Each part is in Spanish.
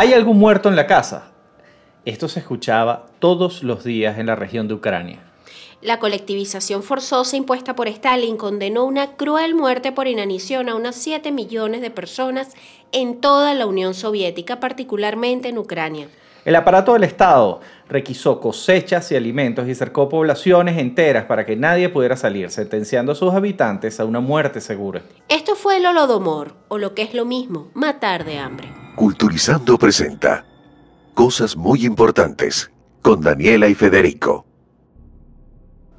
¿Hay algún muerto en la casa? Esto se escuchaba todos los días en la región de Ucrania. La colectivización forzosa impuesta por Stalin condenó una cruel muerte por inanición a unas 7 millones de personas en toda la Unión Soviética, particularmente en Ucrania. El aparato del Estado requisó cosechas y alimentos y cercó poblaciones enteras para que nadie pudiera salir, sentenciando a sus habitantes a una muerte segura. Esto fue el holodomor, o lo que es lo mismo, matar de hambre. Culturizando presenta Cosas muy importantes con Daniela y Federico.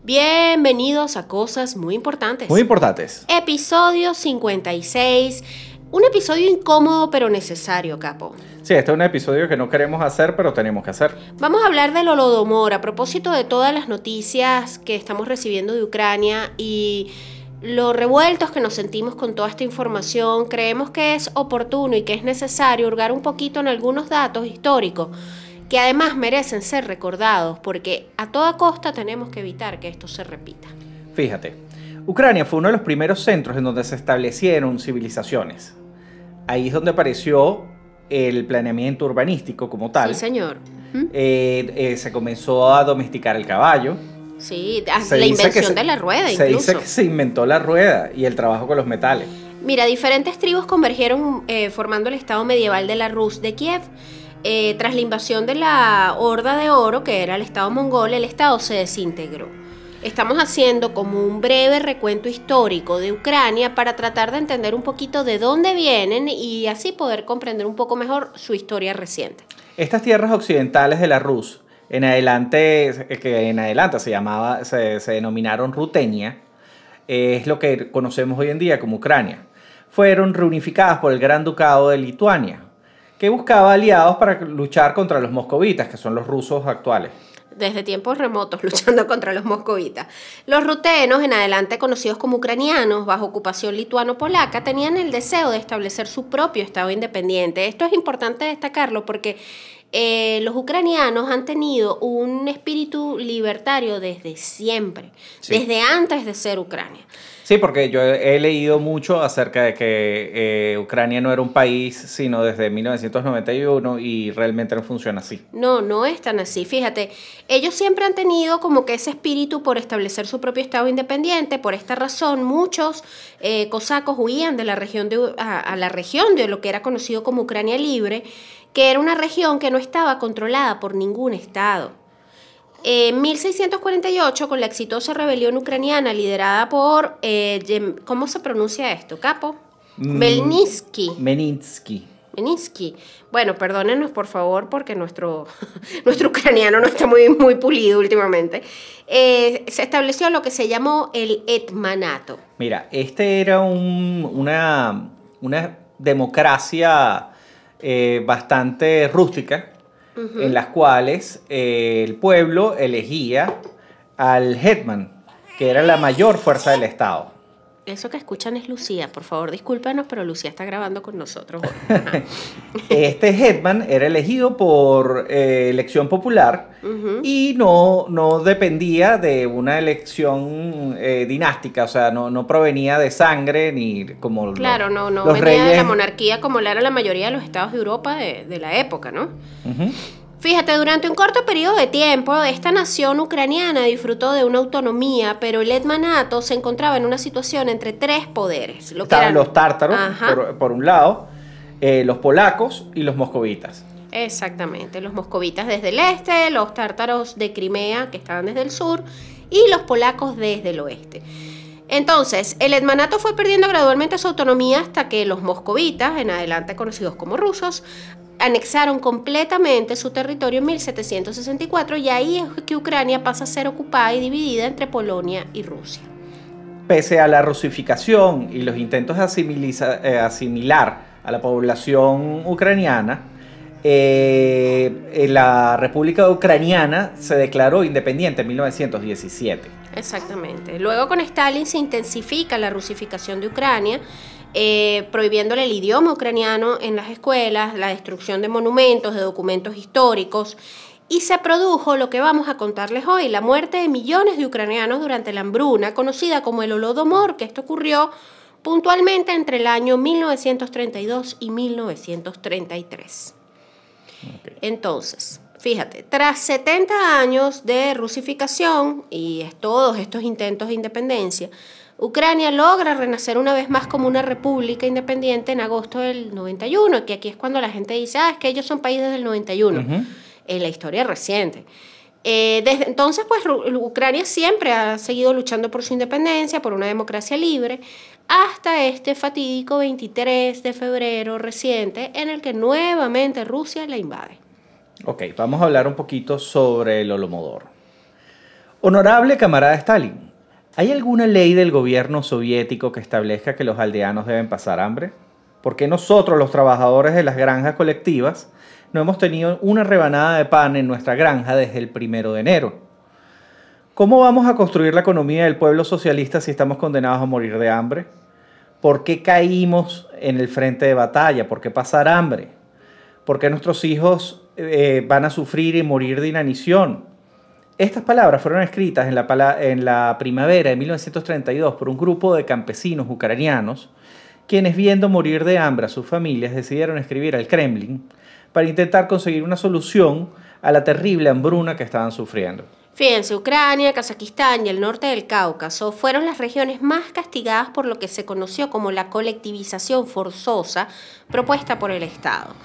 Bienvenidos a Cosas Muy Importantes. Muy importantes. Episodio 56. Un episodio incómodo pero necesario, capo. Sí, este es un episodio que no queremos hacer, pero tenemos que hacer. Vamos a hablar del holodomor a propósito de todas las noticias que estamos recibiendo de Ucrania y lo revueltos que nos sentimos con toda esta información. Creemos que es oportuno y que es necesario hurgar un poquito en algunos datos históricos que además merecen ser recordados porque a toda costa tenemos que evitar que esto se repita. Fíjate, Ucrania fue uno de los primeros centros en donde se establecieron civilizaciones. Ahí es donde apareció el planeamiento urbanístico como tal. Sí, señor. Eh, eh, se comenzó a domesticar el caballo. Sí, Se la dice que invención se- de la rueda Se incluso. dice que se inventó la rueda y el trabajo con los metales. Mira, diferentes tribus convergieron eh, formando el estado medieval de la Rus de Kiev. Eh, tras la invasión de la Horda de Oro, que era el estado mongol, el estado se desintegró. Estamos haciendo como un breve recuento histórico de Ucrania para tratar de entender un poquito de dónde vienen y así poder comprender un poco mejor su historia reciente. Estas tierras occidentales de la Rus, en adelante, que en adelante se llamaba, se, se denominaron Rutenia, es lo que conocemos hoy en día como Ucrania. Fueron reunificadas por el Gran Ducado de Lituania, que buscaba aliados para luchar contra los moscovitas, que son los rusos actuales. desde tiempos remotos luchando contra los moscovitas. Los rutenos, en adelante conocidos como ucranianos, bajo ocupación lituano-polaca, tenían el deseo de establecer su propio Estado independiente. Esto es importante destacarlo porque eh, los ucranianos han tenido un espíritu libertario desde siempre, Sí. desde antes de ser Ucrania. Sí, porque yo he leído mucho acerca de que eh, Ucrania no era un país, sino desde 1991 y realmente no funciona así. No, no es tan así. Fíjate, ellos siempre han tenido como que ese espíritu por establecer su propio Estado independiente. Por esta razón, muchos eh, cosacos huían de la región de, a la región de lo que era conocido como Ucrania Libre, que era una región que no estaba controlada por ningún Estado. En 1648, con la exitosa rebelión ucraniana liderada por, eh, ¿cómo se pronuncia esto, capo? Mm. Melnitsky. Meninsky. Meninsky. Bueno, perdónenos por favor porque nuestro, nuestro ucraniano no está muy, muy pulido últimamente. Eh, se estableció lo que se llamó el etmanato. Mira, este era un- una, una democracia eh, bastante rústica, en las cuales eh, el pueblo elegía al hetman, que era la mayor fuerza del Estado. Eso que escuchan es Lucía, por favor discúlpanos, pero Lucía está grabando con nosotros. hoy. Este hetman era elegido por eh, elección popular y no, no dependía de una elección eh, dinástica, o sea, no, no provenía de sangre ni como Claro, no, no los venía de la reyes. monarquía como la era la mayoría de los estados de Europa de, de la época, ¿no? Ujú. Fíjate, durante un corto periodo de tiempo, esta nación ucraniana disfrutó de una autonomía, pero el etmanato se encontraba en una situación entre tres poderes. Lo Estaban eran- los tártaros, por un lado, eh, los polacos y los moscovitas. Exactamente, los moscovitas desde el este, los tártaros de Crimea, que estaban desde el sur, y los polacos desde el oeste. Entonces, el etmanato fue perdiendo gradualmente su autonomía hasta que los moscovitas, en adelante conocidos como rusos, anexaron completamente su territorio en 1764 y ahí es que Ucrania pasa a ser ocupada y dividida entre Polonia y Rusia. Pese a la rusificación y los intentos de eh, asimilar a la población ucraniana, eh, la República Ucraniana se declaró independiente en 1917. Exactamente. Luego con Stalin se intensifica la rusificación de Ucrania, eh, prohibiéndole el idioma ucraniano en las escuelas, la destrucción de monumentos, de documentos históricos, y se produjo lo que vamos a contarles hoy, la muerte de millones de ucranianos durante la hambruna, conocida como el Holodomor, que esto ocurrió puntualmente entre el año 1932 y 1933. Entonces, fíjate, tras 70 años de rusificación y todos estos intentos de independencia, Ucrania logra renacer una vez más como una república independiente en agosto del 91, que aquí es cuando la gente dice, ah, es que ellos son países del 91, en la historia reciente. Eh, desde entonces, pues Ucrania siempre ha seguido luchando por su independencia, por una democracia libre, hasta este fatídico 23 de febrero reciente en el que nuevamente Rusia la invade. Ok, vamos a hablar un poquito sobre el Holomodor. Honorable camarada Stalin, ¿hay alguna ley del gobierno soviético que establezca que los aldeanos deben pasar hambre? ¿Por qué nosotros, los trabajadores de las granjas colectivas, no hemos tenido una rebanada de pan en nuestra granja desde el primero de enero. ¿Cómo vamos a construir la economía del pueblo socialista si estamos condenados a morir de hambre? ¿Por qué caímos en el frente de batalla? ¿Por qué pasar hambre? ¿Por qué nuestros hijos eh, van a sufrir y morir de inanición? Estas palabras fueron escritas en la, primavera de 1932 por un grupo de campesinos ucranianos, quienes viendo morir de hambre a sus familias decidieron escribir al Kremlin para intentar conseguir una solución a la terrible hambruna que estaban sufriendo. Fíjense, Ucrania, Kazajistán y el norte del Cáucaso fueron las regiones más castigadas por lo que se conoció como la colectivización forzosa propuesta por el Estado.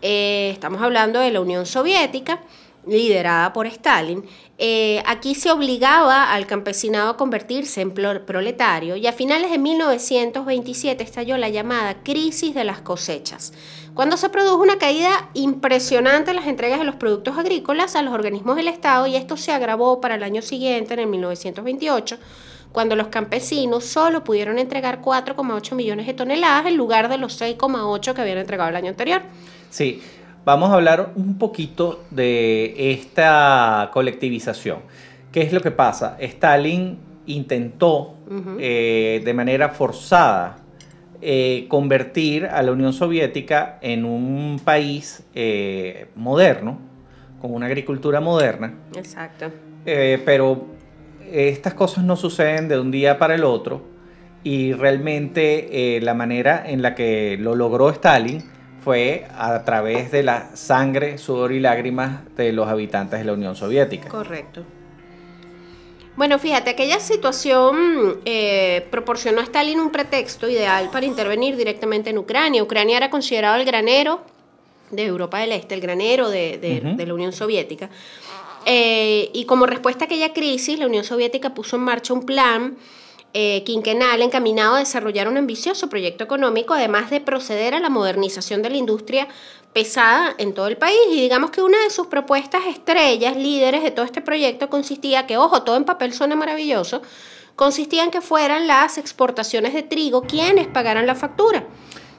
Eh, estamos hablando de la Unión Soviética, liderada por Stalin, eh, aquí se obligaba al campesinado a convertirse en proletario y a finales de 1927 estalló la llamada crisis de las cosechas, cuando se produjo una caída impresionante en las entregas de los productos agrícolas a los organismos del Estado y esto se agravó para el año siguiente, en el 1928, cuando los campesinos solo pudieron entregar 4,8 millones de toneladas en lugar de los 6,8 que habían entregado el año anterior. Sí, vamos a hablar un poquito de esta colectivización. ¿Qué es lo que pasa? Stalin intentó eh, de manera forzada eh, convertir a la Unión Soviética en un país eh, moderno, con una agricultura moderna. Exacto. pero estas cosas no suceden de un día para el otro y realmente la manera en la que lo logró Stalin fue a través de la sangre, sudor y lágrimas de los habitantes de la Unión Soviética. Correcto. Bueno, fíjate, aquella situación eh, proporcionó a Stalin un pretexto ideal para intervenir directamente en Ucrania. Ucrania era considerado el granero de Europa del Este, el granero de, la Unión Soviética. Eh, y como respuesta a aquella crisis, la Unión Soviética puso en marcha un plan eh, quinquenal encaminado a desarrollar un ambicioso proyecto económico, además de proceder a la modernización de la industria pesada en todo el país. Y digamos que una de sus propuestas estrellas, líderes de todo este proyecto, consistía que, ojo, todo en papel suena maravilloso, consistía en que fueran las exportaciones de trigo quienes pagaran la factura.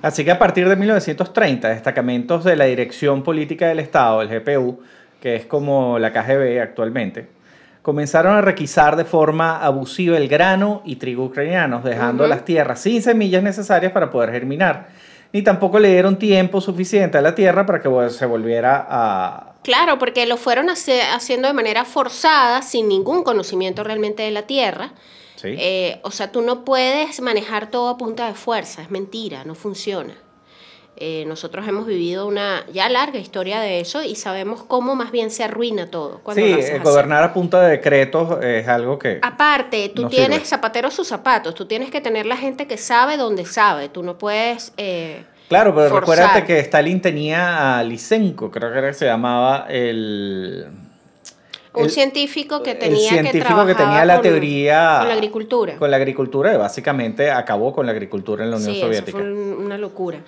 Así que a partir de 1930, destacamentos de la Dirección Política del Estado, el GPU, que es como la KGB actualmente, comenzaron a requisar de forma abusiva el grano y trigo ucranianos, dejando las tierras sin semillas necesarias para poder germinar. Ni tampoco le dieron tiempo suficiente a la tierra para que se volviera a... Claro, porque lo fueron haciendo de manera forzada, sin ningún conocimiento realmente de la tierra. Eh, o sea, tú no puedes manejar todo a punta de fuerza, es mentira, no funciona. Eh, nosotros hemos vivido una ya larga historia de eso y sabemos cómo más bien se arruina todo. sí, eh, gobernar a punta de decretos es algo que... Aparte, tú tienes zapateros sus zapatos, tú tienes que tener la gente que sabe donde sabe, tú no puedes... Eh, claro, pero recuérdate que Stalin tenía a Lysenko, creo que era que se llamaba el... Un científico que tenía el científico que, tenía la teoría con la agricultura. Con la agricultura y básicamente acabó con la agricultura en la Unión Soviética. Eso fue una locura.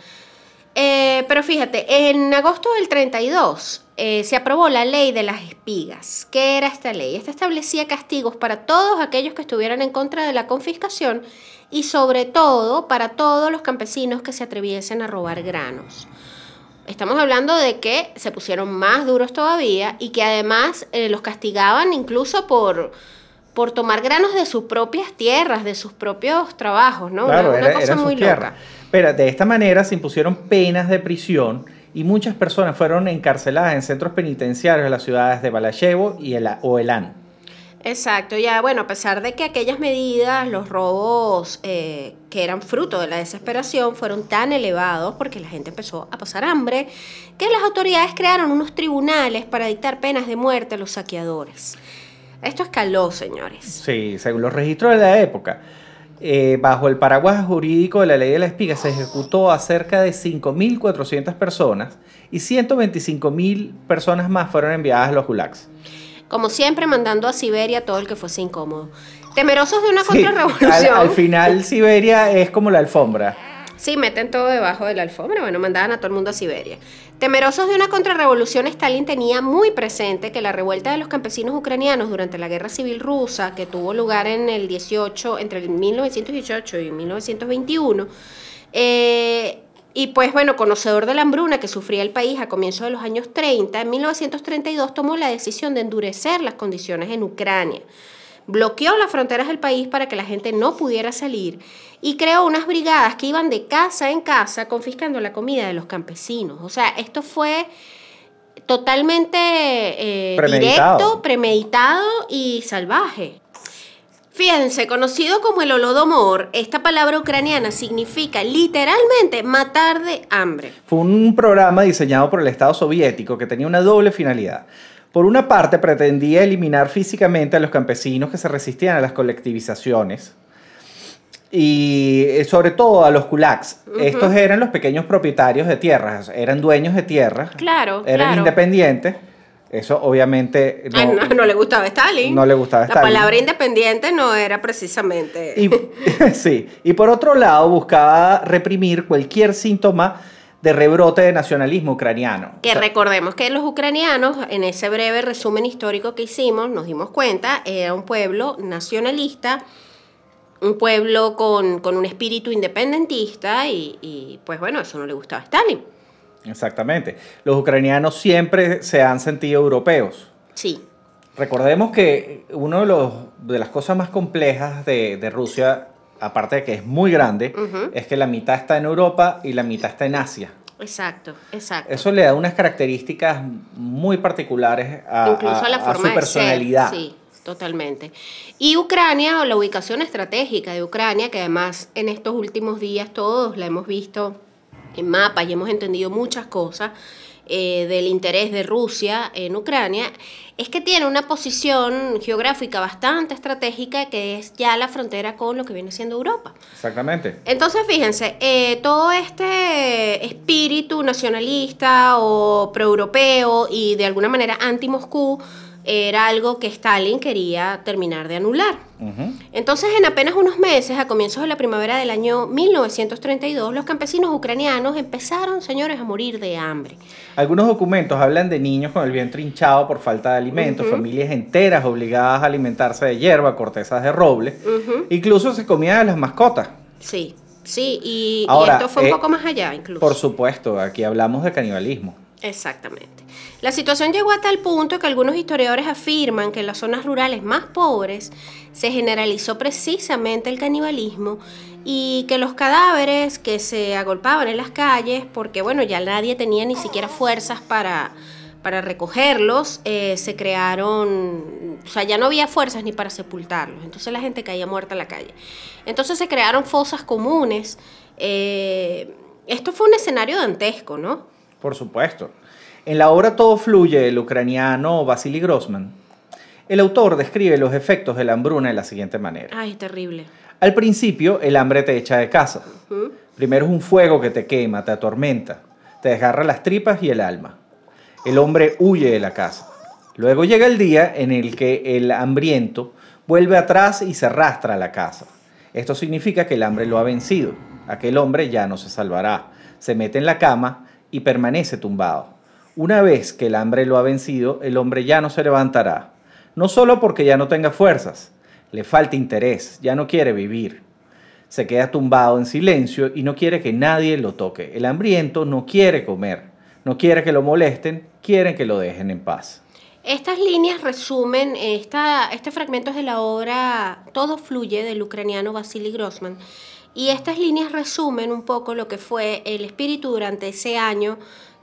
Eh, pero fíjate, en agosto del 32 eh, se aprobó la ley de las espigas. ¿Qué era esta ley? Esta establecía castigos para todos aquellos que estuvieran en contra de la confiscación y sobre todo para todos los campesinos que se atreviesen a robar granos. Estamos hablando de que se pusieron más duros todavía y que además eh, los castigaban incluso por, por tomar granos de sus propias tierras, de sus propios trabajos, ¿no? Claro, una, una era, cosa era muy tierra. Pero de esta manera se impusieron penas de prisión y muchas personas fueron encarceladas en centros penitenciarios de las ciudades de Balachevo y el, o Elán. Exacto, ya bueno, a pesar de que aquellas medidas, los robos eh, que eran fruto de la desesperación fueron tan elevados porque la gente empezó a pasar hambre, que las autoridades crearon unos tribunales para dictar penas de muerte a los saqueadores. Esto escaló, señores. Sí, según los registros de la época, eh, bajo el paraguas jurídico de la ley de la espiga se ejecutó a cerca de 5.400 personas y 125.000 personas más fueron enviadas a los gulags. Como siempre, mandando a Siberia todo el que fuese incómodo. Temerosos de una Sí, contrarrevolución. al, al final Siberia es como la alfombra. Sí, meten todo debajo de la alfombra. Bueno, mandaban a todo el mundo a Siberia. Temerosos de una contrarrevolución, Stalin tenía muy presente que la revuelta de los campesinos ucranianos durante la Guerra Civil Rusa, que tuvo lugar en el 18, entre el 1918 y 1921, eh, y pues bueno, conocedor de la hambruna que sufría el país a comienzos de los años 30, en 1932 tomó la decisión de endurecer las condiciones en Ucrania bloqueó las fronteras del país para que la gente no pudiera salir y creó unas brigadas que iban de casa en casa confiscando la comida de los campesinos. O sea, esto fue totalmente eh, Premeditado. directo, premeditado y salvaje. Fíjense, conocido como el holodomor, esta palabra ucraniana significa literalmente matar de hambre. Fue un programa diseñado por el Estado soviético que tenía una doble finalidad. Por una parte, pretendía eliminar físicamente a los campesinos que se resistían a las colectivizaciones y eh, sobre todo a los kulaks. Estos eran los pequeños propietarios de tierras, eran dueños de tierras, Claro, eran claro. independientes. Eso obviamente no, Ah, no, no le gustaba a Stalin. No le gustaba a La Stalin. palabra independiente no era precisamente... Y, sí, y por otro lado buscaba reprimir cualquier síntoma de rebrote de nacionalismo ucraniano. Que O sea, recordemos que los ucranianos, en ese breve resumen histórico que hicimos, nos dimos cuenta, era un pueblo nacionalista, un pueblo con, con un espíritu independentista y, y, pues bueno, eso no le gustaba a Stalin. Exactamente. Los ucranianos siempre se han sentido europeos. Sí, Recordemos que una de, los- de las cosas más complejas de, de Rusia, aparte de que es muy grande, es que la mitad está en Europa y la mitad está en Asia. exacto, exacto. Eso le da unas características muy particulares a, Incluso a, la a su de ser, personalidad. Sí, totalmente. Y Ucrania, o la ubicación estratégica de Ucrania, que además en estos últimos días todos la hemos visto en mapas y hemos entendido muchas cosas eh, del interés de Rusia en Ucrania, es que tiene una posición geográfica bastante estratégica que es ya la frontera con lo que viene siendo Europa. Exactamente. Entonces, fíjense, eh, todo este espíritu nacionalista o proeuropeo y de alguna manera anti-Moscú era algo que Stalin quería terminar de anular. Entonces, en apenas unos meses, a comienzos de la primavera del año 1932, los campesinos ucranianos empezaron, señores, a morir de hambre. Algunos documentos hablan de niños con el vientre hinchado por falta de alimentos, familias enteras obligadas a alimentarse de hierba, cortezas de roble. Incluso se comían a las mascotas. Sí, sí, y, y Ahora, esto fue un eh, poco más allá incluso. Por supuesto, aquí hablamos de canibalismo. Exactamente. La situación llegó a tal punto que algunos historiadores afirman que en las zonas rurales más pobres se generalizó precisamente el canibalismo y que los cadáveres que se agolpaban en las calles, porque bueno, ya nadie tenía ni siquiera fuerzas para, para recogerlos, eh, se crearon, o sea, ya no había fuerzas ni para sepultarlos, entonces la gente caía muerta en la calle. Entonces se crearon fosas comunes. eh, esto fue un escenario dantesco, ¿no? Por supuesto. En la obra Todo fluye del ucraniano Vasily Grossman, el autor describe los efectos de la hambruna de la siguiente manera. Ay, terrible. Al principio, el hambre te echa de casa. Primero es un fuego que te quema, te atormenta, te desgarra las tripas y el alma. El hombre huye de la casa. Luego llega el día en el que el hambriento vuelve atrás y se arrastra a la casa. Esto significa que el hambre lo ha vencido. Aquel hombre ya no se salvará. Se mete en la cama y permanece tumbado. Una vez que el hambre lo ha vencido, el hombre ya no se levantará. No solo porque ya no tenga fuerzas, le falta interés, ya no quiere vivir. Se queda tumbado en silencio y no quiere que nadie lo toque. El hambriento no quiere comer, no quiere que lo molesten, quieren que lo dejen en paz. Estas líneas resumen, esta, este fragmento es de la obra Todo fluye del ucraniano Vasily Grossman. Y estas líneas resumen un poco lo que fue el espíritu durante ese año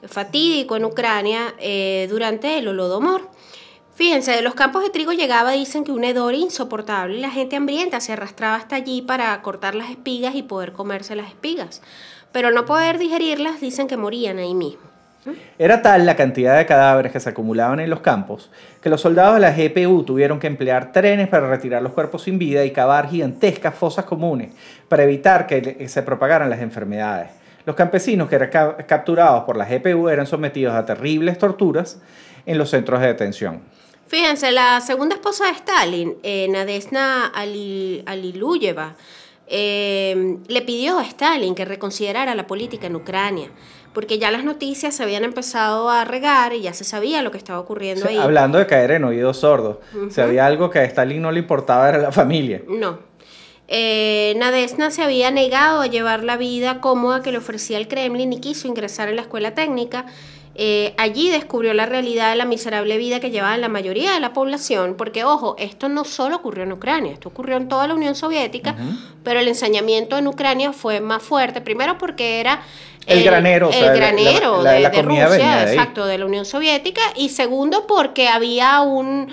fatídico en Ucrania eh, durante el Holodomor. Fíjense, de los campos de trigo llegaba, dicen que un hedor insoportable y la gente hambrienta se arrastraba hasta allí para cortar las espigas y poder comerse las espigas. Pero no poder digerirlas, dicen que morían ahí mismo. Era tal la cantidad de cadáveres que se acumulaban en los campos que los soldados de la GPU tuvieron que emplear trenes para retirar los cuerpos sin vida y cavar gigantescas fosas comunes para evitar que se propagaran las enfermedades. Los campesinos que eran capturados por la GPU eran sometidos a terribles torturas en los centros de detención. Fíjense, la segunda esposa de Stalin, eh, Nadezhda Aliluyeva, eh, le pidió a Stalin que reconsiderara la política en Ucrania porque ya las noticias se habían empezado a regar y ya se sabía lo que estaba ocurriendo ahí. Hablando de caer en oídos sordos, si había algo que a Stalin no le importaba era la familia. No. Eh, Nadezhda se había negado a llevar la vida cómoda que le ofrecía el Kremlin y quiso ingresar en la escuela técnica. Eh, allí descubrió la realidad de la miserable vida que llevaba la mayoría de la población, porque ojo, esto no solo ocurrió en Ucrania, esto ocurrió en toda la Unión Soviética, pero el ensañamiento en Ucrania fue más fuerte, primero porque era el, granero, el granero de, Rusia, exacto, de la Unión Soviética, y segundo porque había un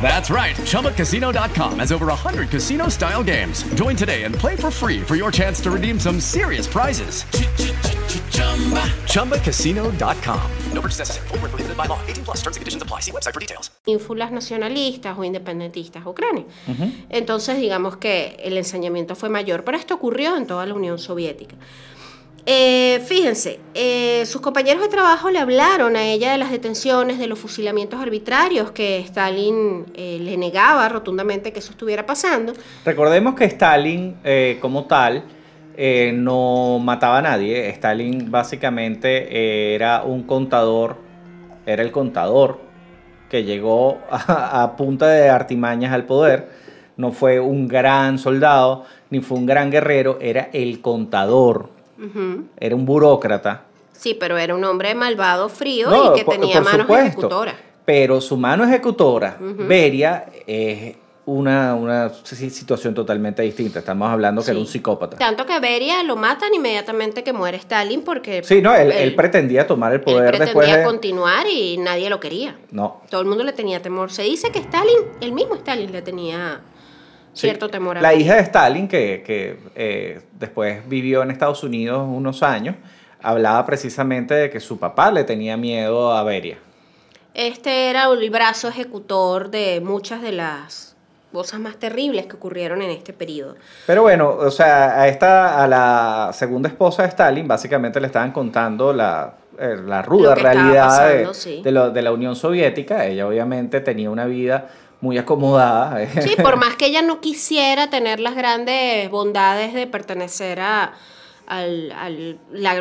That's right. ChumbaCasino.com has over 100 casino style games. Join today and play for free for your chance to redeem some serious prizes. ChumbaCasino.com. No purchase necessary. Full prohibited by law. 18 plus terms and conditions apply. See website for details. Ínfulas nacionalistas o independentistas Ucrania. Uh -huh. Entonces, digamos que el ensañamiento fue mayor. Pero esto ocurrió en toda la Unión Soviética. Eh, fíjense, eh, sus compañeros de trabajo le hablaron a ella de las detenciones, de los fusilamientos arbitrarios que Stalin eh, le negaba rotundamente que eso estuviera pasando. Recordemos que Stalin, como tal, no mataba a nadie. Stalin básicamente era un contador, era el contador que llegó a punta de artimañas al poder. No fue un gran soldado, ni fue un gran guerrero, era el contador era un burócrata. Sí, pero era un hombre malvado, frío y que tenía manos ejecutoras. Pero su mano ejecutora, Beria, es una, una, situación totalmente distinta. Estamos hablando que era un psicópata. Tanto que Beria lo matan inmediatamente que muere Stalin porque... Sí, no, él, pretendía tomar el poder él pretendía continuar y nadie lo quería. No. Todo el mundo le tenía temor. Se dice que Stalin, el mismo Stalin le tenía cierto temor. La hija de Stalin, que, eh, después vivió en Estados Unidos unos años, hablaba precisamente de que su papá le tenía miedo a Beria. Este era el brazo ejecutor de muchas de las cosas más terribles que ocurrieron en este periodo. Pero bueno, o sea, a esta, a la segunda esposa de Stalin, básicamente le estaban contando la, eh, la ruda realidad de, de la Unión Soviética. Ella obviamente tenía una vida muy acomodada. Sí, por más que ella no quisiera tener las grandes bondades de pertenecer a,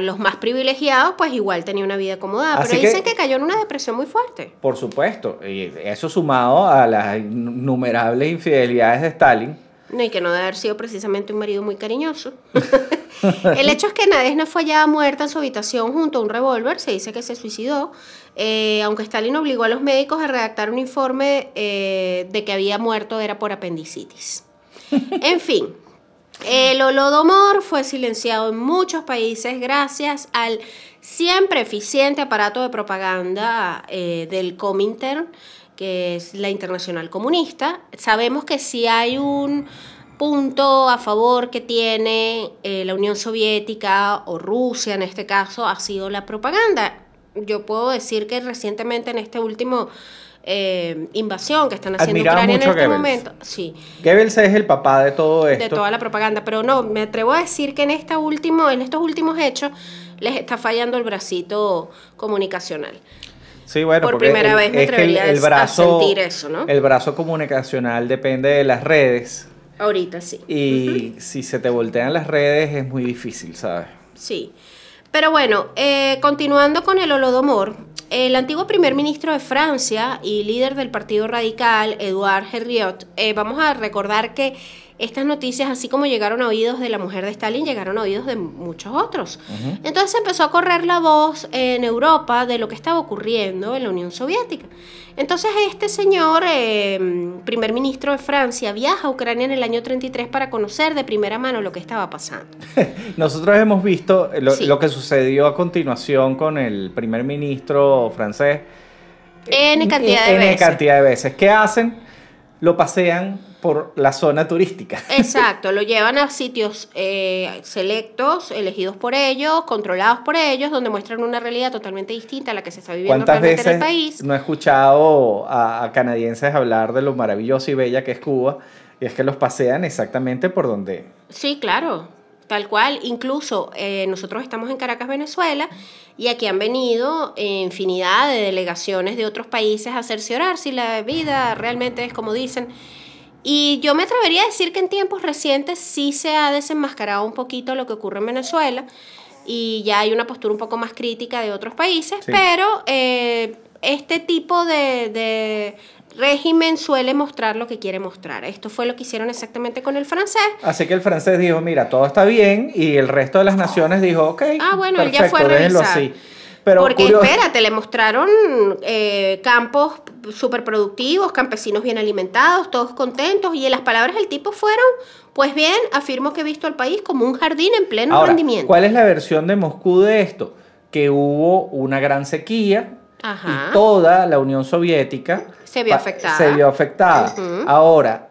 los más privilegiados, pues igual tenía una vida acomodada. Pero dicen que, cayó en una depresión muy fuerte. Por supuesto, y eso sumado a las innumerables infidelidades de Stalin. No, y que no debe haber sido precisamente un marido muy cariñoso. El hecho es que no fue hallada muerta en su habitación junto a un revólver, se dice que se suicidó, eh, aunque Stalin obligó a los médicos a redactar un informe eh, de que había muerto era por apendicitis. En fin, el holodomor fue silenciado en muchos países gracias al siempre eficiente aparato de propaganda eh, del Comintern, que es la Internacional Comunista. Sabemos que si hay un punto a favor que tiene eh, la Unión Soviética o Rusia en este caso ha sido la propaganda. Yo puedo decir que recientemente en este último eh, invasión que están haciendo Admiraba Ucrania en a este Goebbels. momento, sí, Goebbels es el papá de todo esto. de toda la propaganda, pero no, me atrevo a decir que en esta último, en estos últimos hechos les está fallando el bracito comunicacional. Sí, bueno, Por porque primera el- vez me es que atrevería el, el a brazo, sentir eso, ¿no? El brazo comunicacional depende de las redes Ahorita sí. y si se te voltean las redes es muy difícil, ¿sabes? Sí. Pero bueno, eh, continuando con el Holodomor, el antiguo primer ministro de Francia y líder del Partido Radical, Edouard Herriot, eh, vamos a recordar que estas noticias, así como llegaron a oídos de la mujer de Stalin, llegaron a oídos de muchos otros. Entonces empezó a correr la voz en Europa de lo que estaba ocurriendo en la Unión Soviética. Entonces este señor, eh, primer ministro de Francia, viaja a Ucrania en el año 33 para conocer de primera mano lo que estaba pasando. Nosotros hemos visto lo, Sí. lo que sucedió a continuación con el primer ministro francés. N cantidad de N veces. cantidad de veces. ¿Qué hacen? Lo pasean por la zona turística. Exacto, lo llevan a sitios eh, selectos, elegidos por ellos, controlados por ellos, donde muestran una realidad totalmente distinta a la que se está viviendo ¿Cuántas realmente en el veces país. no he escuchado a, a canadienses hablar de lo maravilloso y bella que es Cuba? Y es que los pasean exactamente por donde... Sí, claro, tal cual. Incluso eh, nosotros estamos en Caracas, Venezuela, y aquí han venido infinidad de delegaciones de otros países a cerciorar si la vida realmente es como dicen. Y yo me atrevería a decir que en tiempos recientes sí se ha desenmascarado un poquito lo que ocurre en Venezuela y ya hay una postura un poco más crítica de otros países, Sí. pero eh, este tipo de, de régimen suele mostrar lo que quiere mostrar. Esto fue lo que hicieron exactamente con el francés. Así que el francés dijo, mira, todo está bien, y el resto de las naciones dijo, ok, Ah, bueno, él ya fue a revisar. así. Pero Porque curioso- espérate, le mostraron eh, campos súper productivos, campesinos bien alimentados, todos contentos, y en las palabras del tipo fueron, pues bien, afirmo que he visto al país como un jardín en pleno Ahora, rendimiento. ¿cuál es la versión de Moscú de esto? Que hubo una gran sequía Ajá. y toda la Unión Soviética Se vio afectada. Se vio afectada. Ujú. Ahora,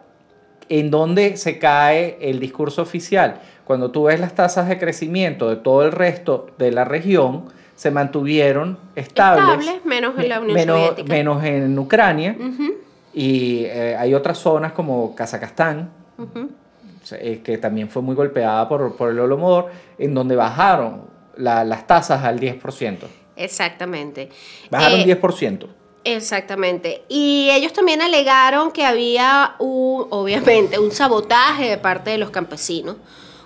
¿en dónde se cae el discurso oficial? Cuando tú ves las tasas de crecimiento de todo el resto de la región, se mantuvieron estables. Estables, menos en la Unión menos, Soviética. menos en Ucrania. Y eh, hay otras zonas como Kazajstán, eh, que también fue muy golpeada por, por el Holodomor, en donde bajaron la- las tasas al 10%. Exactamente. Bajaron Eh, 10%. Exactamente. Y ellos también alegaron que había, un, obviamente, un sabotaje de parte de los campesinos,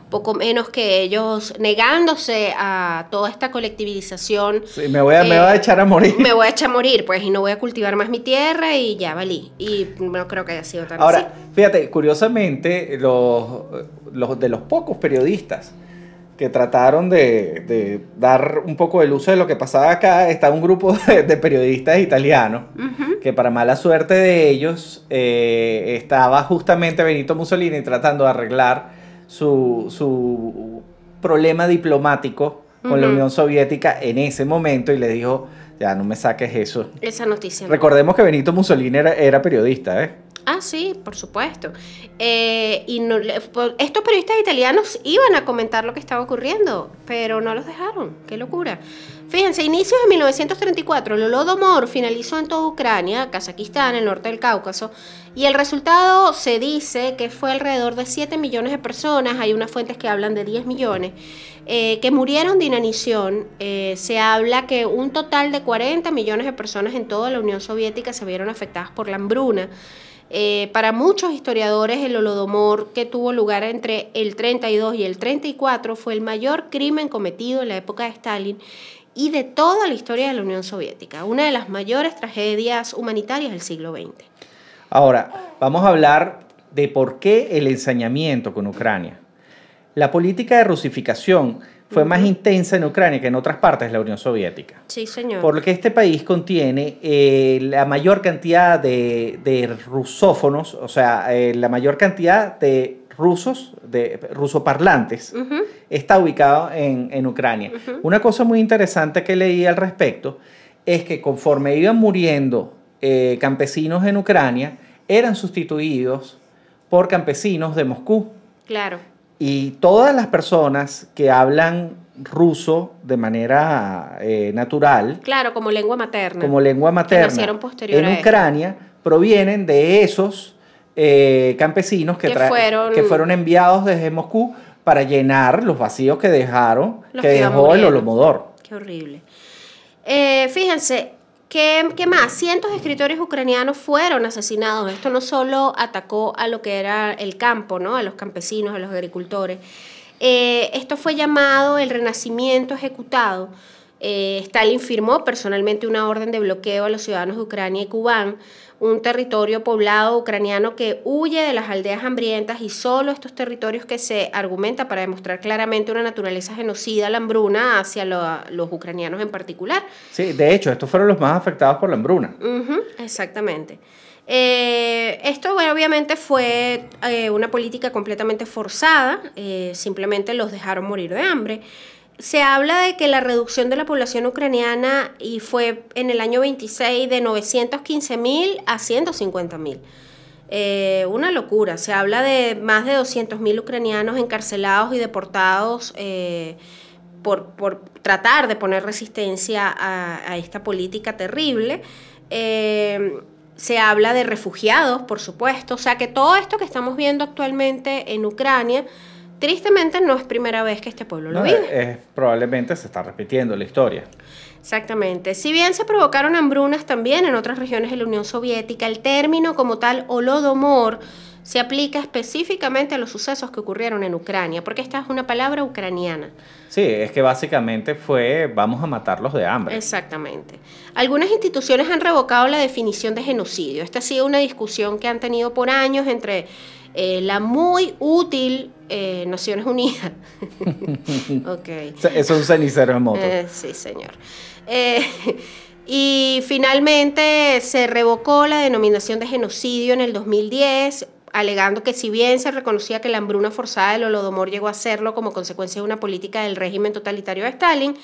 poco menos que ellos negándose a toda esta colectivización. Sí, me, voy a, me eh, va a echar a morir. Me voy a echar a morir, pues, y no voy a cultivar más mi tierra y ya valí. Y no creo que haya sido tan así. Ahora, fíjate, curiosamente, los, los de los pocos periodistas que trataron de, de dar un poco de luz de lo que pasaba acá, está un grupo de, de periodistas italianos, que para mala suerte de ellos, eh, estaba justamente Benito Mussolini tratando de arreglar su, su problema diplomático con la. Unión Soviética en ese momento y le dijo, ya no me saques eso. Esa noticia. no. Recordemos que Benito Mussolini era, era periodista, ¿eh? Ah, sí, por supuesto. Eh, y no, por- estos periodistas italianos iban a comentar lo que estaba ocurriendo, pero no los dejaron. Qué locura. Fíjense, inicios de 1934, el Holodomor finalizó en toda Ucrania, Kazajistán, el norte del Cáucaso, y el resultado se dice que fue alrededor de 7 millones de personas, hay unas fuentes que hablan de 10 millones, eh, que murieron de inanición. Eh, se habla que un total de 40 millones de personas en toda la Unión Soviética se vieron afectadas por la hambruna. Eh, para muchos historiadores, el Holodomor que tuvo lugar entre el 32 y el 34 fue el mayor crimen cometido en la época de Stalin y de toda la historia de la Unión Soviética, una de las mayores tragedias humanitarias del siglo XX. Ahora, vamos a hablar de por qué el ensañamiento con Ucrania. La política de rusificación fue más intensa en Ucrania que en otras partes de la Unión Soviética. Sí, señor. Porque este país contiene eh, la mayor cantidad de, de rusófonos, o sea, eh, la mayor cantidad de rusos, de rusoparlantes, Ujú. está ubicado en, en Ucrania. Una cosa muy interesante que leí al respecto es que conforme iban muriendo eh, campesinos en Ucrania, eran sustituidos por campesinos de Moscú. Claro. Y todas las personas que hablan ruso de manera eh, natural, Claro, como lengua materna. como lengua materna nacieron posterior en a. Ucrania, provienen de esos eh, campesinos que, fueron- que fueron enviados desde Moscú para llenar los vacíos que dejaron, Los que dejó el. Holodomor. Qué horrible. Eh, fíjense, ¿qué, qué más? Cientos de escritores ucranianos fueron asesinados. Esto no solo atacó a lo que era el campo, ¿no? A los campesinos, a los agricultores. Eh, esto fue llamado el renacimiento ejecutado. Eh, Stalin firmó personalmente una orden de bloqueo a los ciudadanos de Ucrania y Kubán, un territorio poblado ucraniano que huye de las aldeas hambrientas y solo estos territorios que se argumenta para demostrar claramente una naturaleza genocida, la hambruna, hacia lo- los ucranianos en particular. Sí, de hecho, estos fueron los más afectados por la hambruna. Ujú, exactamente. Eh, esto bueno, obviamente fue eh, una política completamente forzada, eh, simplemente los dejaron morir de hambre. Se habla de que la reducción de la población ucraniana y fue en el año 26 de 915 mil a 150 mil. Eh, una locura. Se habla de más de 200 mil ucranianos encarcelados y deportados eh, por, por tratar de poner resistencia a, a esta política terrible. Eh, se habla de refugiados, por supuesto. O sea que todo esto que estamos viendo actualmente en Ucrania, tristemente no es primera vez que este pueblo lo ¿no? vive. Eh, probablemente se está repitiendo la historia. Exactamente. Si bien se provocaron hambrunas también en otras regiones de la Unión Soviética, el término como tal holodomor se aplica específicamente a los sucesos que ocurrieron en Ucrania, porque esta es una palabra ucraniana. Sí, es que básicamente fue vamos a matarlos de hambre. Exactamente. Algunas instituciones han revocado la definición de genocidio. Esta ha sido una discusión que han tenido por años entre eh, la muy útil eh, Naciones Unidas. ok. Eso es un cenicero en moto. Eh, sí, señor. Eh, y finalmente se revocó la denominación de genocidio en el 2010, alegando que si bien se reconocía que la hambruna forzada del Holodomor llegó a serlo como consecuencia de una política del régimen totalitario de Stalin,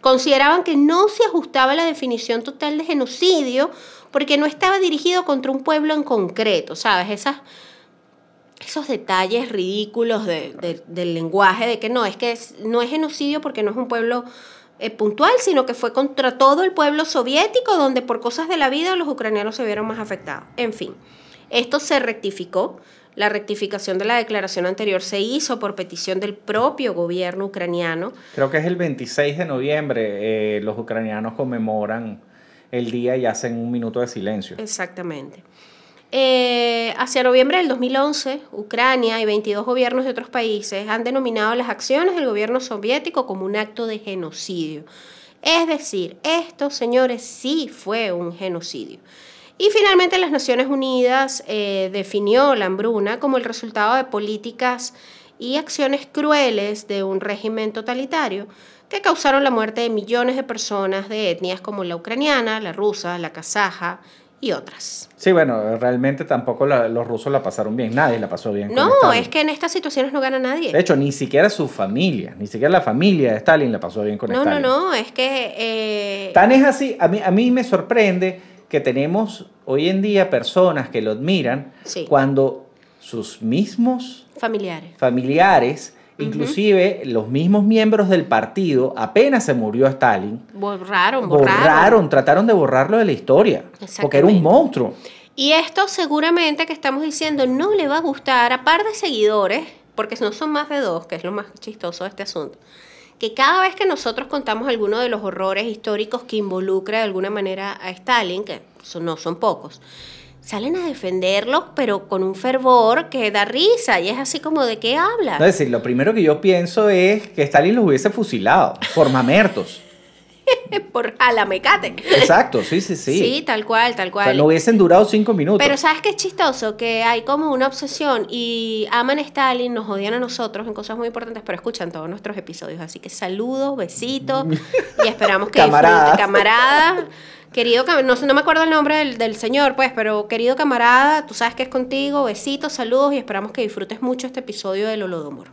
consideraban que no se ajustaba a la definición total de genocidio porque no estaba dirigido contra un pueblo en concreto, ¿sabes? Esas esos detalles ridículos de- de- del lenguaje, de que no, es que no es genocidio porque no es un pueblo eh, puntual, sino que fue contra todo el pueblo soviético, donde por cosas de la vida los ucranianos se vieron más afectados. En fin, esto se rectificó. La rectificación de la declaración anterior se hizo por petición del propio gobierno ucraniano. Creo que es el 26 de noviembre. eh, los ucranianos conmemoran el día y hacen un minuto de silencio. Exactamente. Eh, hacia noviembre del 2011, Ucrania y 22 gobiernos de otros países han denominado las acciones del gobierno soviético como un acto de genocidio. Es decir, esto, señores, sí fue un genocidio. Y finalmente las Naciones Unidas eh, definió la hambruna como el resultado de políticas y acciones crueles de un régimen totalitario que causaron la muerte de millones de personas de etnias como la ucraniana, la rusa, la kazaja y otras. Sí, bueno, realmente tampoco la- los rusos la pasaron bien. Nadie la pasó bien. No, Stalin. es que en estas situaciones no gana nadie. De hecho, ni siquiera su familia, ni siquiera la familia de Stalin la pasó bien con no, no, Stalin. no, es que... eh, Tan es así, a mí, a mí me sorprende que tenemos hoy en día personas que lo admiran Sí. cuando sus mismos familiares. familiares, inclusive los mismos miembros del partido, apenas se murió Stalin, Borraron, borraron. borraron, trataron de borrarlo de la historia, porque era un monstruo. Y esto seguramente que estamos diciendo no le va a gustar a par de seguidores, porque no son más de dos, que es lo más chistoso de este asunto, que cada vez que nosotros contamos alguno de los horrores históricos que involucra de alguna manera a Stalin, que son- no son pocos, salen a defenderlos, pero con un fervor que da risa, y es así como de qué habla. Es decir, lo primero que yo pienso es que Stalin los hubiese fusilado por mamertos. Por jalamecate. Exacto, sí, sí, sí. Sí, tal cual, tal o cual. sea, no hubiesen durado cinco minutos. Pero ¿sabes qué es chistoso? Que hay como una obsesión y aman a Stalin, nos odian a nosotros en cosas muy importantes, pero escuchan todos nuestros episodios. Así que saludos, besitos y esperamos que Camaradas. camarada. Querido, no, sé, no me acuerdo el nombre del, del señor, pues, pero querido camarada, tú sabes que es contigo, besitos, saludos y esperamos que disfrutes mucho este episodio del Holodomor.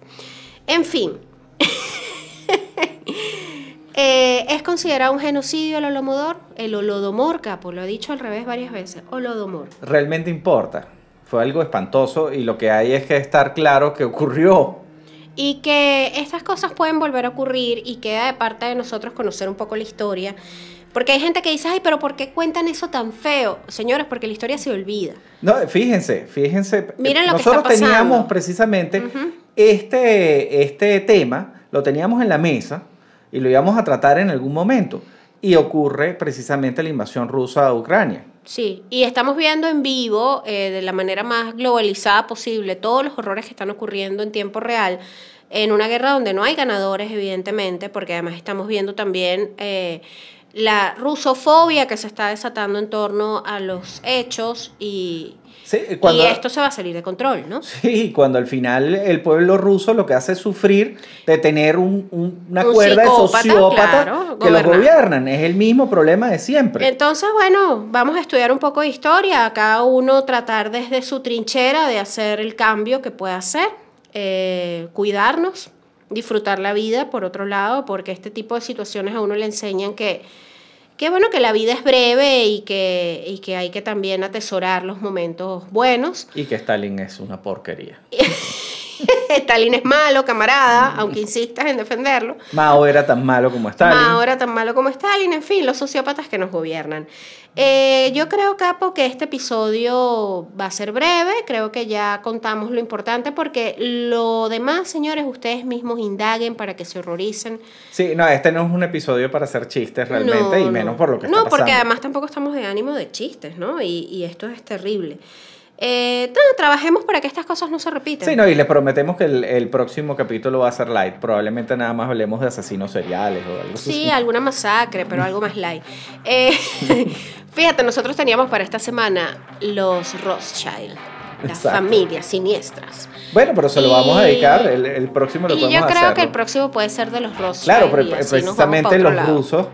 En fin, Eh, ¿es considerado un genocidio el Holodomor? El Holodomor, capo, lo he dicho al revés varias veces. Holodomor. Realmente importa. Fue algo espantoso y lo que hay es que estar claro que ocurrió. Y que estas cosas pueden volver a ocurrir y queda de parte de nosotros conocer un poco la historia. Porque hay gente que dice, ay, pero ¿por qué cuentan eso tan feo? Señores, porque la historia se olvida. No, fíjense, fíjense. Miren lo que Nosotros está pasando. teníamos precisamente este, este tema, lo teníamos en la mesa y lo íbamos a tratar en algún momento. Y ocurre precisamente la invasión rusa a Ucrania. Sí, y estamos viendo en vivo, eh, de la manera más globalizada posible, todos los horrores que están ocurriendo en tiempo real, en una guerra donde no hay ganadores, evidentemente, porque además estamos viendo también eh, la rusofobia que se está desatando en torno a los hechos y, Sí, cuando, y esto se va a salir de control, ¿no? sí, cuando al final el pueblo ruso lo que hace es sufrir de tener un- un- una Un cuerda de psicópata, sociópata claro, que los gobiernan. Es el mismo problema de siempre. Entonces, bueno, vamos a estudiar un poco de historia, cada uno tratar desde su trinchera de hacer el cambio que pueda hacer, eh, cuidarnos, disfrutar la vida, por otro lado, porque este tipo de situaciones a uno le enseñan que, que bueno, que la vida es breve y que, y que hay que también atesorar los momentos buenos. Y que Stalin es una porquería. Stalin es malo, camarada, aunque insistas en defenderlo. Mao era tan malo como Stalin. Mao era tan malo como Stalin, en fin, los sociópatas que nos gobiernan. Eh, yo creo, Capo, que este episodio va a ser breve, creo que ya contamos lo importante, porque lo demás, señores, ustedes mismos indaguen para que se horroricen. Sí, no, este no es un episodio para hacer chistes realmente, No, y no. menos por lo que No, está pasando. porque además tampoco estamos de ánimo de chistes, ¿no? Y, y esto es terrible. Eh, trabajemos para que estas cosas no se repitan. Sí, no, y les prometemos que el, el próximo capítulo va a ser light. Probablemente nada más hablemos de asesinos seriales o algo Sí, así. alguna masacre, pero algo más light. Eh, fíjate, nosotros teníamos para esta semana los Rothschild, las Exacto. familias siniestras. Bueno, pero se lo vamos a Y- dedicar. El, el próximo lo Y podemos yo creo hacer. que el próximo puede ser de los Rothschild. Claro, pero y vamos precisamente los lado. rusos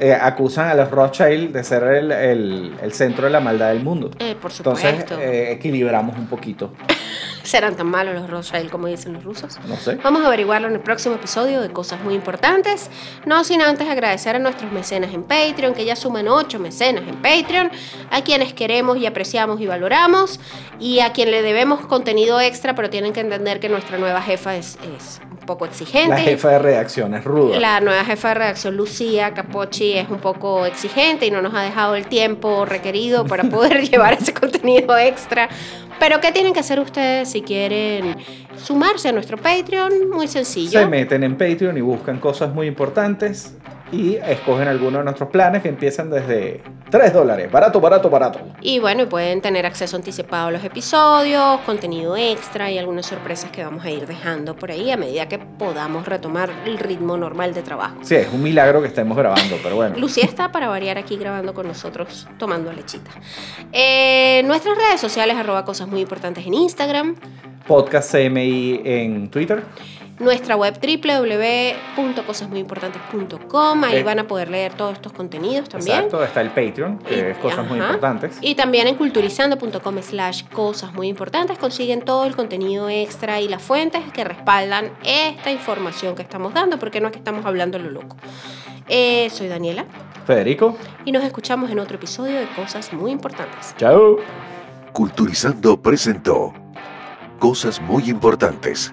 eh, acusan a los Rothschild de ser el, el- el centro de la maldad del mundo. Eh, por Entonces supuesto. eh, equilibramos un poquito. ¿Serán tan malos los Rothschild como dicen los rusos? No sé. Vamos a averiguarlo en el próximo episodio de Cosas Muy Importantes. No sin antes agradecer a nuestros mecenas en Patreon, que ya suman 8 mecenas en Patreon, a quienes queremos y apreciamos y valoramos, y a quien le debemos contenido extra, pero tienen que entender que nuestra nueva jefa es, es un poco exigente. La jefa de redacción es ruda. La nueva jefa de redacción, Lucía Capochi, es un poco exigente y no nos ha dejado el tiempo requerido para poder llevar ese contenido extra. Pero, ¿qué tienen que hacer ustedes si quieren sumarse a nuestro Patreon? Muy sencillo. Se meten en Patreon y buscan cosas muy importantes y escogen alguno de nuestros planes que empiezan desde 3 dólares. Barato, barato, barato. Y bueno, y pueden tener acceso anticipado a los episodios, contenido extra y algunas sorpresas que vamos a ir dejando por ahí a medida que podamos retomar el ritmo normal de trabajo. Sí, es un milagro que estemos grabando, pero bueno. Lucía está para variar aquí grabando con nosotros, tomando lechita. Eh, nuestras redes sociales, arroba cosas muy importantes en Instagram. Podcast CMI en Twitter. Nuestra web www.cosasmuyimportantes.com. Ahí Eh. van a poder leer todos estos contenidos también. Exacto, está el Patreon, que es cosas muy importantes. Y también en culturizando.com slash cosas muy importantes consiguen todo el contenido extra y las fuentes que respaldan esta información que estamos dando, porque no es que estamos hablando lo loco. Eh, soy Daniela Federico, y nos escuchamos en otro episodio de Cosas Muy Importantes. chao. Culturizando presentó Cosas muy importantes